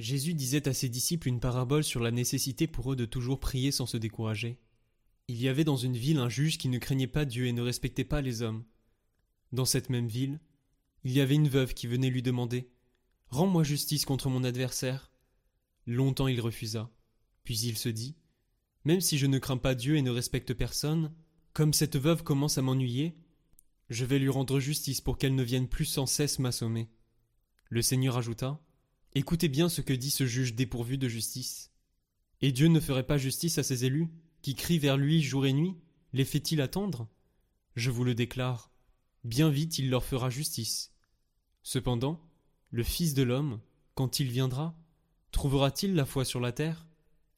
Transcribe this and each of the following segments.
Jésus disait à ses disciples une parabole sur la nécessité pour eux de toujours prier sans se décourager. Il y avait dans une ville un juge qui ne craignait pas Dieu et ne respectait pas les hommes. Dans cette même ville, il y avait une veuve qui venait lui demander Rends-moi justice contre mon adversaire. Longtemps il refusa. Puis il se dit Même si je ne crains pas Dieu et ne respecte personne, comme cette veuve commence à m'ennuyer, je vais lui rendre justice pour qu'elle ne vienne plus sans cesse m'assommer. Le Seigneur ajouta Écoutez bien ce que dit ce juge dépourvu de justice. Et Dieu ne ferait pas justice à ses élus, qui crient vers lui jour et nuit Les fait-il attendre? Je vous le déclare, bien vite il leur fera justice. Cependant, le Fils de l'homme, quand il viendra, trouvera-t-il la foi sur la terre?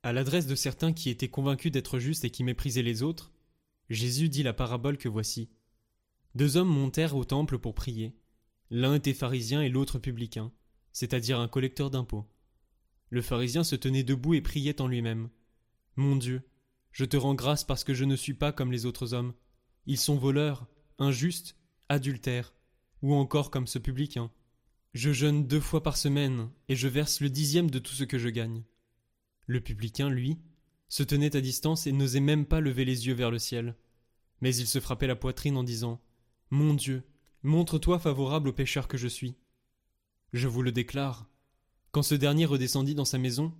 À l'adresse de certains qui étaient convaincus d'être justes et qui méprisaient les autres, Jésus dit la parabole que voici. Deux hommes montèrent au temple pour prier. L'un était pharisien et l'autre publicain c'est-à-dire un collecteur d'impôts. Le pharisien se tenait debout et priait en lui-même. Mon Dieu, je te rends grâce parce que je ne suis pas comme les autres hommes. Ils sont voleurs, injustes, adultères, ou encore comme ce publicain. Je jeûne deux fois par semaine, et je verse le dixième de tout ce que je gagne. Le publicain, lui, se tenait à distance et n'osait même pas lever les yeux vers le ciel. Mais il se frappait la poitrine en disant Mon Dieu, montre-toi favorable au pécheur que je suis. Je vous le déclare, quand ce dernier redescendit dans sa maison,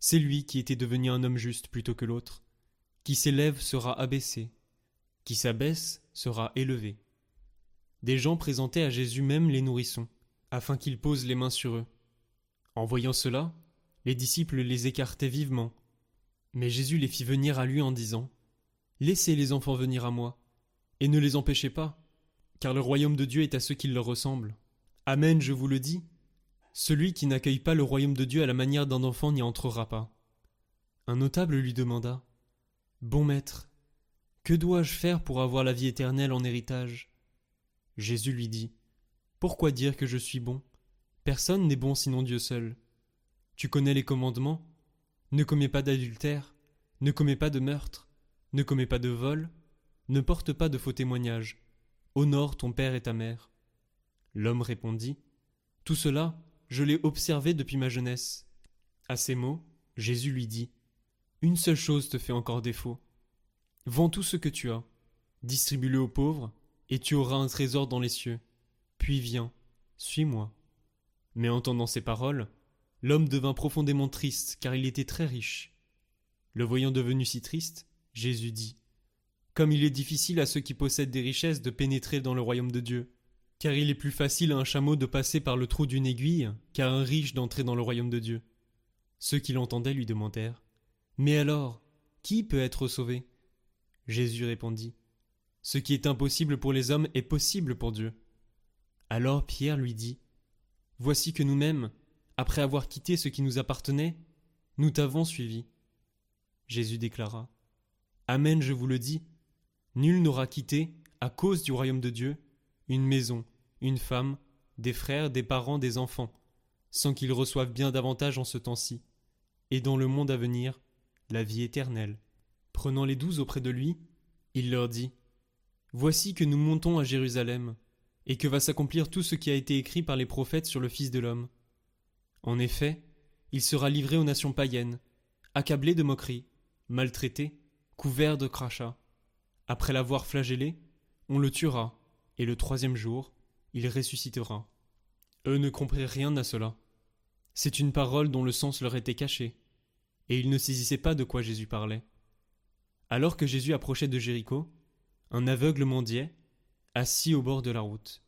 c'est lui qui était devenu un homme juste plutôt que l'autre. Qui s'élève sera abaissé, qui s'abaisse sera élevé. Des gens présentaient à Jésus même les nourrissons, afin qu'il pose les mains sur eux. En voyant cela, les disciples les écartaient vivement. Mais Jésus les fit venir à lui en disant Laissez les enfants venir à moi, et ne les empêchez pas, car le royaume de Dieu est à ceux qui leur ressemblent. Amen, je vous le dis. Celui qui n'accueille pas le royaume de Dieu à la manière d'un enfant n'y entrera pas. Un notable lui demanda. Bon maître, que dois-je faire pour avoir la vie éternelle en héritage? Jésus lui dit. Pourquoi dire que je suis bon? Personne n'est bon sinon Dieu seul. Tu connais les commandements? Ne commets pas d'adultère, ne commets pas de meurtre, ne commets pas de vol, ne porte pas de faux témoignages, honore ton père et ta mère. L'homme répondit Tout cela, je l'ai observé depuis ma jeunesse. À ces mots, Jésus lui dit Une seule chose te fait encore défaut. Vends tout ce que tu as, distribue-le aux pauvres, et tu auras un trésor dans les cieux. Puis viens, suis-moi. Mais entendant ces paroles, l'homme devint profondément triste, car il était très riche. Le voyant devenu si triste, Jésus dit Comme il est difficile à ceux qui possèdent des richesses de pénétrer dans le royaume de Dieu car il est plus facile à un chameau de passer par le trou d'une aiguille qu'à un riche d'entrer dans le royaume de Dieu. Ceux qui l'entendaient lui demandèrent Mais alors, qui peut être sauvé? Jésus répondit Ce qui est impossible pour les hommes est possible pour Dieu. Alors Pierre lui dit Voici que nous-mêmes, après avoir quitté ce qui nous appartenait, nous t'avons suivi. Jésus déclara Amen, je vous le dis, nul n'aura quitté, à cause du royaume de Dieu, une maison, une femme, des frères, des parents, des enfants, sans qu'ils reçoivent bien davantage en ce temps-ci, et dans le monde à venir, la vie éternelle. Prenant les douze auprès de lui, il leur dit Voici que nous montons à Jérusalem, et que va s'accomplir tout ce qui a été écrit par les prophètes sur le Fils de l'homme. En effet, il sera livré aux nations païennes, accablé de moqueries, maltraité, couvert de crachats. Après l'avoir flagellé, on le tuera, et le troisième jour, il ressuscitera. Eux ne comprirent rien à cela. C'est une parole dont le sens leur était caché, et ils ne saisissaient pas de quoi Jésus parlait. Alors que Jésus approchait de Jéricho, un aveugle mendiait, assis au bord de la route.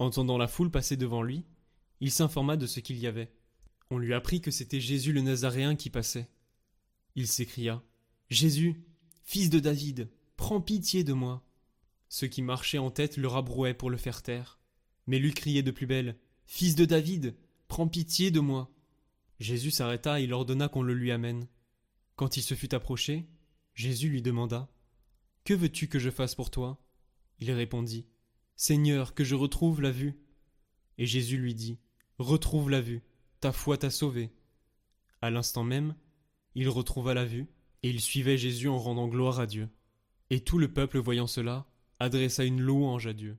Entendant la foule passer devant lui, il s'informa de ce qu'il y avait. On lui apprit que c'était Jésus le Nazaréen qui passait. Il s'écria Jésus, fils de David, prends pitié de moi. Ceux qui marchaient en tête le rabrouaient pour le faire taire. Mais lui criait de plus belle Fils de David, prends pitié de moi. Jésus s'arrêta et il ordonna qu'on le lui amène. Quand il se fut approché, Jésus lui demanda Que veux-tu que je fasse pour toi? Il répondit Seigneur, que je retrouve la vue. Et Jésus lui dit Retrouve la vue, ta foi t'a sauvé. À l'instant même, il retrouva la vue, et il suivait Jésus en rendant gloire à Dieu. Et tout le peuple voyant cela, adressa une louange à Dieu.